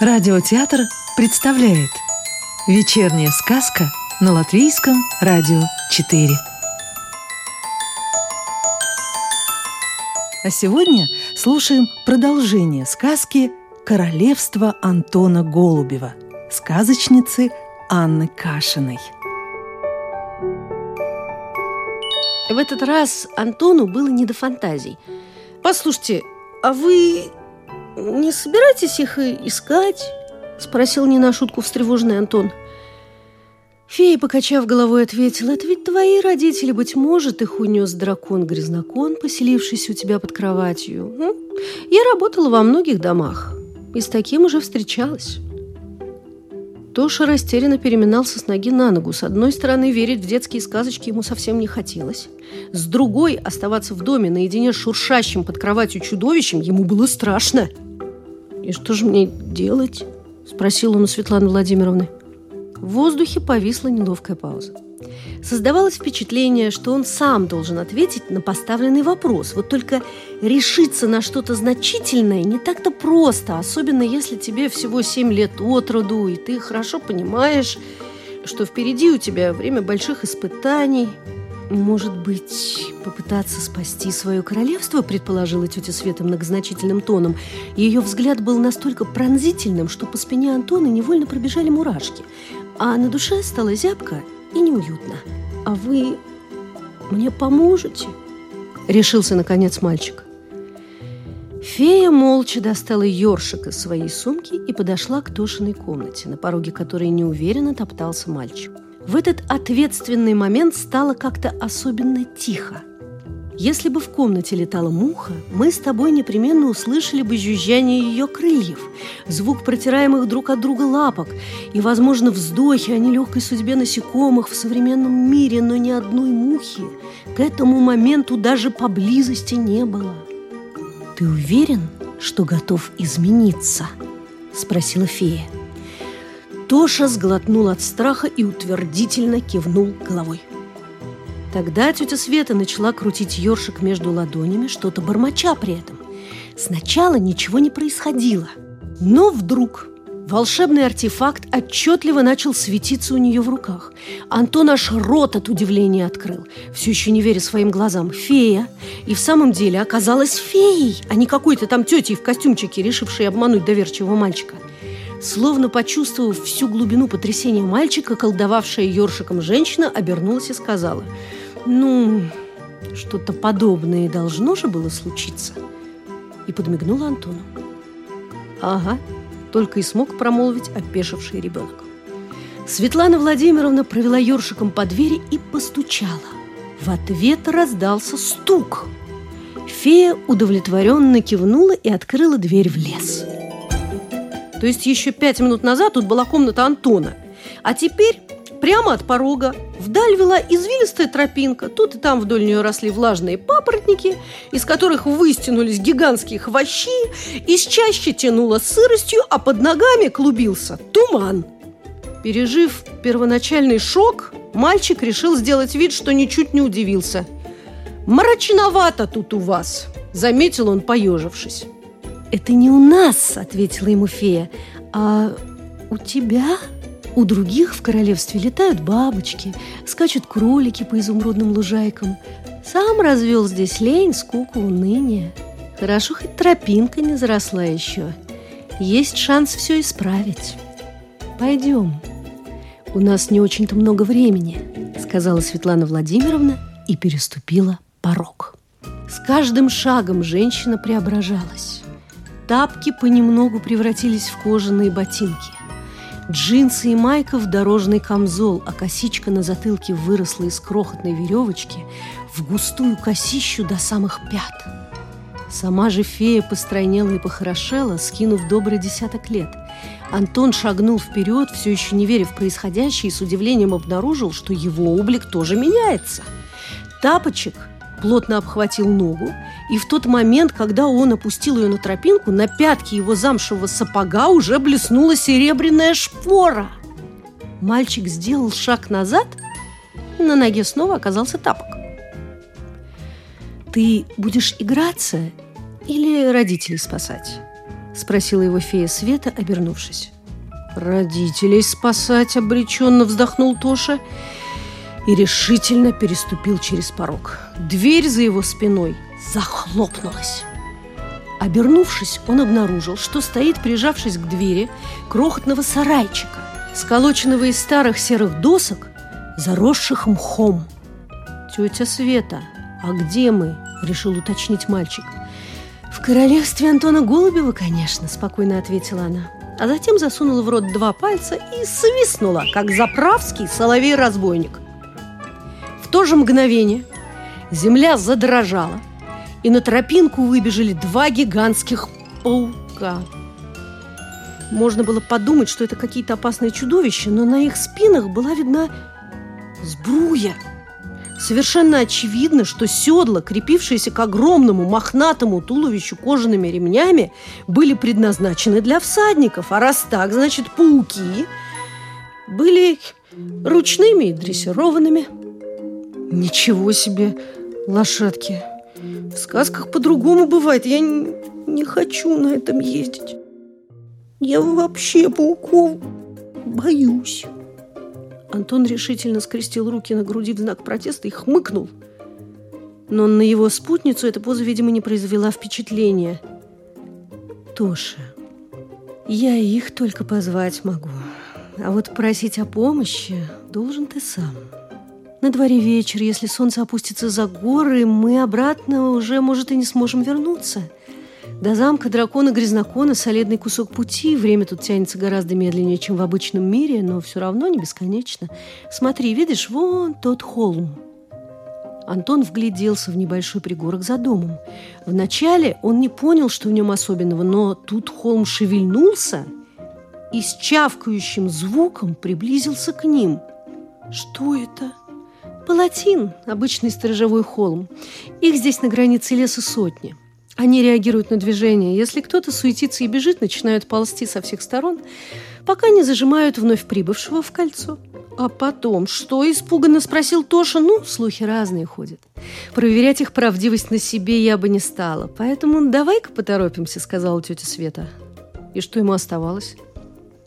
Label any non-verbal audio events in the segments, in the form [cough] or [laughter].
Радиотеатр представляет Вечерняя сказка на Латвийском радио 4 А сегодня слушаем продолжение сказки «Королевство Антона Голубева» сказочницы Анны Кашиной. В этот раз Антону было не до фантазий. «Послушайте, а вы не собираетесь их искать?» Спросил не на шутку встревоженный Антон. Фея, покачав головой, ответила, «Это ведь твои родители, быть может, их унес дракон-грязнокон, поселившийся у тебя под кроватью. Я работала во многих домах и с таким уже встречалась». Тоша растерянно переминался с ноги на ногу. С одной стороны, верить в детские сказочки ему совсем не хотелось. С другой, оставаться в доме наедине с шуршащим под кроватью чудовищем ему было страшно. «И что же мне делать?» – спросил он у Светланы Владимировны. В воздухе повисла неловкая пауза. Создавалось впечатление, что он сам должен ответить на поставленный вопрос. Вот только решиться на что-то значительное не так-то просто, особенно если тебе всего 7 лет от роду, и ты хорошо понимаешь, что впереди у тебя время больших испытаний – «Может быть, попытаться спасти свое королевство?» – предположила тетя Света многозначительным тоном. Ее взгляд был настолько пронзительным, что по спине Антона невольно пробежали мурашки, а на душе стало зябко и неуютно. «А вы мне поможете?» – решился, наконец, мальчик. Фея молча достала ёршик из своей сумки и подошла к Тошиной комнате, на пороге которой неуверенно топтался мальчик. В этот ответственный момент стало как-то особенно тихо. Если бы в комнате летала муха, мы с тобой непременно услышали бы жужжание ее крыльев, звук протираемых друг от друга лапок и, возможно, вздохи о нелегкой судьбе насекомых в современном мире, но ни одной мухи к этому моменту даже поблизости не было. «Ты уверен, что готов измениться?» – спросила фея. Тоша сглотнул от страха и утвердительно кивнул головой. Тогда тетя Света начала крутить ёршик между ладонями, что-то бормоча при этом. Сначала ничего не происходило, но вдруг волшебный артефакт отчетливо начал светиться у нее в руках. Антон аж рот от удивления открыл, все еще не веря своим глазам. Фея! И в самом деле оказалась феей, а не какой-то там тетей в костюмчике, решившей обмануть доверчивого мальчика – Словно почувствовав всю глубину потрясения мальчика, колдовавшая ёршиком женщина обернулась и сказала, «Ну, что-то подобное должно же было случиться». И подмигнула Антону. «Ага», только и смог промолвить опешивший ребенок. Светлана Владимировна провела ёршиком по двери и постучала. В ответ раздался стук. Фея удовлетворенно кивнула и открыла дверь в лес. То есть еще пять минут назад тут была комната Антона. А теперь прямо от порога вдаль вела извилистая тропинка. Тут и там вдоль нее росли влажные папоротники, из которых выстянулись гигантские хвощи, из чаще тянуло сыростью, а под ногами клубился туман. Пережив первоначальный шок, мальчик решил сделать вид, что ничуть не удивился. «Мрачновато тут у вас», – заметил он, поежившись. «Это не у нас», — ответила ему фея, — «а у тебя?» У других в королевстве летают бабочки, скачут кролики по изумрудным лужайкам. Сам развел здесь лень, скуку, уныние. Хорошо, хоть тропинка не заросла еще. Есть шанс все исправить. Пойдем. У нас не очень-то много времени, сказала Светлана Владимировна и переступила порог. С каждым шагом женщина преображалась. Тапки понемногу превратились в кожаные ботинки. Джинсы и майка в дорожный камзол, а косичка на затылке выросла из крохотной веревочки в густую косищу до самых пят. Сама же фея постройнела и похорошела, скинув добрый десяток лет. Антон шагнул вперед, все еще не веря в происходящее, и с удивлением обнаружил, что его облик тоже меняется. Тапочек плотно обхватил ногу, и в тот момент, когда он опустил ее на тропинку, на пятке его замшевого сапога уже блеснула серебряная шпора. Мальчик сделал шаг назад, на ноге снова оказался тапок. «Ты будешь играться или родителей спасать?» – Спросила его фея Света, обернувшись. Родителей спасать обреченно вздохнул Тоша и решительно переступил через порог. Дверь за его спиной захлопнулась. Обернувшись, он обнаружил, что стоит, прижавшись к двери, крохотного сарайчика, сколоченного из старых серых досок, заросших мхом. «Тетя Света, а где мы?» – решил уточнить мальчик. «В королевстве Антона Голубева, конечно», – спокойно ответила она. А затем засунула в рот два пальца и свистнула, как заправский соловей-разбойник. То же мгновение земля задрожала, и на тропинку выбежали два гигантских паука. Можно было подумать, что это какие-то опасные чудовища, но на их спинах была видна сбруя. Совершенно очевидно, что седла, крепившиеся к огромному мохнатому туловищу кожаными ремнями, были предназначены для всадников. А раз так, значит, пауки были ручными и дрессированными. Ничего себе, лошадки! В сказках по-другому бывает. Я не, не хочу на этом ездить. Я вообще пауков боюсь. Антон решительно скрестил руки на груди в знак протеста и хмыкнул. Но на его спутницу эта поза, видимо, не произвела впечатления. «Тоша, я их только позвать могу. А вот просить о помощи должен ты сам». На дворе вечер, если солнце опустится за горы, мы обратно уже, может, и не сможем вернуться. До замка дракона Грязнокона солидный кусок пути. Время тут тянется гораздо медленнее, чем в обычном мире, но все равно не бесконечно. Смотри, видишь, вон тот холм. Антон вгляделся в небольшой пригорок за домом. Вначале он не понял, что в нем особенного, но тут холм шевельнулся и с чавкающим звуком приблизился к ним. Что это? Палатин – обычный сторожевой холм. Их здесь на границе леса сотни. Они реагируют на движение. Если кто-то суетится и бежит, начинают ползти со всех сторон, пока не зажимают вновь прибывшего в кольцо. А потом, что испуганно спросил Тоша? Ну, слухи разные ходят. Проверять их правдивость на себе я бы не стала. Поэтому давай-ка поторопимся, сказала тетя Света. И что ему оставалось?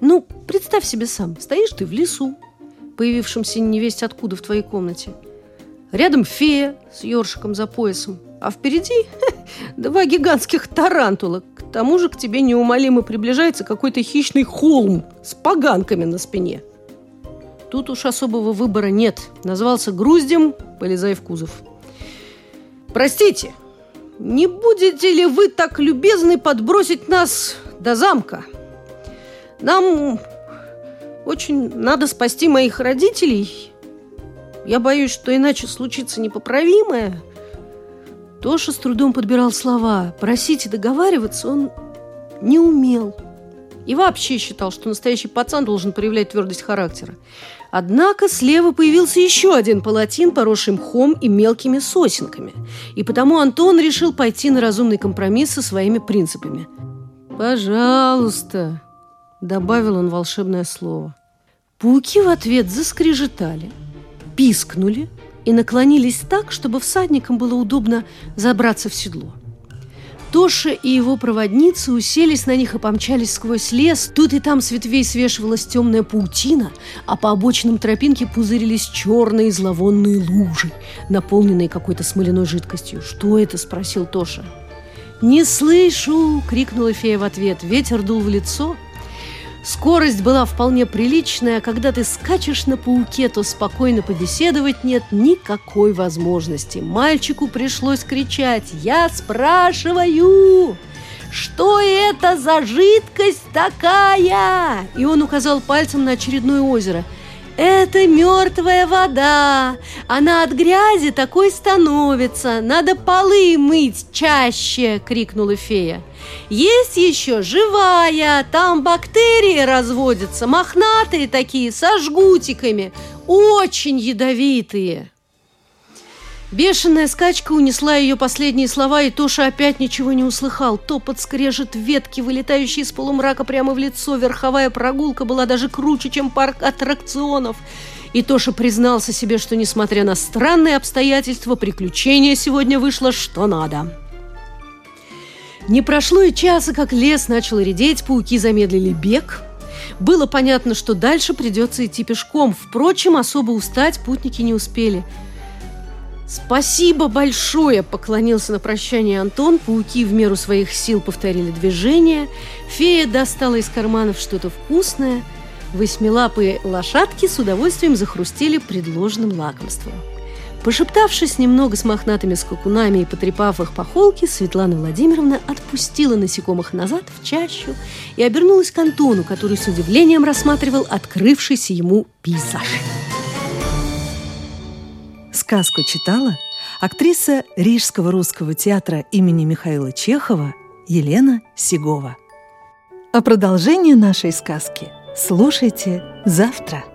Ну, представь себе сам, стоишь ты в лесу, появившемся невесть откуда в твоей комнате. Рядом фея с ёршиком за поясом, а впереди [laughs] два гигантских тарантула. К тому же к тебе неумолимо приближается какой-то хищный холм с поганками на спине. Тут уж особого выбора нет. Назвался груздем, полезай в кузов. Простите, не будете ли вы так любезны подбросить нас до замка? Нам очень надо спасти моих родителей. Я боюсь, что иначе случится непоправимое. Тоша с трудом подбирал слова. Просить и договариваться он не умел. И вообще считал, что настоящий пацан должен проявлять твердость характера. Однако слева появился еще один палатин, поросший мхом и мелкими сосенками. И потому Антон решил пойти на разумный компромисс со своими принципами. «Пожалуйста», добавил он волшебное слово. Пауки в ответ заскрежетали, пискнули и наклонились так, чтобы всадникам было удобно забраться в седло. Тоша и его проводницы уселись на них и помчались сквозь лес. Тут и там с ветвей свешивалась темная паутина, а по обочинам тропинки пузырились черные зловонные лужи, наполненные какой-то смоляной жидкостью. «Что это?» – спросил Тоша. «Не слышу!» – крикнула фея в ответ. Ветер дул в лицо, Скорость была вполне приличная, а когда ты скачешь на пауке, то спокойно побеседовать нет никакой возможности. Мальчику пришлось кричать «Я спрашиваю!» «Что это за жидкость такая?» И он указал пальцем на очередное озеро. «Это мертвая вода. Она от грязи такой становится. Надо полы мыть чаще!» — крикнула фея. Есть еще живая, там бактерии разводятся, мохнатые такие, со жгутиками, очень ядовитые. Бешеная скачка унесла ее последние слова, и Тоша опять ничего не услыхал. Топот скрежет ветки, вылетающие из полумрака прямо в лицо. Верховая прогулка была даже круче, чем парк аттракционов. И Тоша признался себе, что, несмотря на странные обстоятельства, приключение сегодня вышло что надо. Не прошло и часа, как лес начал редеть, пауки замедлили бег. Было понятно, что дальше придется идти пешком. Впрочем, особо устать путники не успели. «Спасибо большое!» – поклонился на прощание Антон. Пауки в меру своих сил повторили движение. Фея достала из карманов что-то вкусное. Восьмилапые лошадки с удовольствием захрустели предложенным лакомством. Пошептавшись немного с мохнатыми скакунами и потрепав их по холке, Светлана Владимировна отпустила насекомых назад в чащу и обернулась к Антону, который с удивлением рассматривал открывшийся ему пейзаж. Сказку читала актриса Рижского русского театра имени Михаила Чехова Елена Сигова. А продолжение нашей сказки слушайте завтра.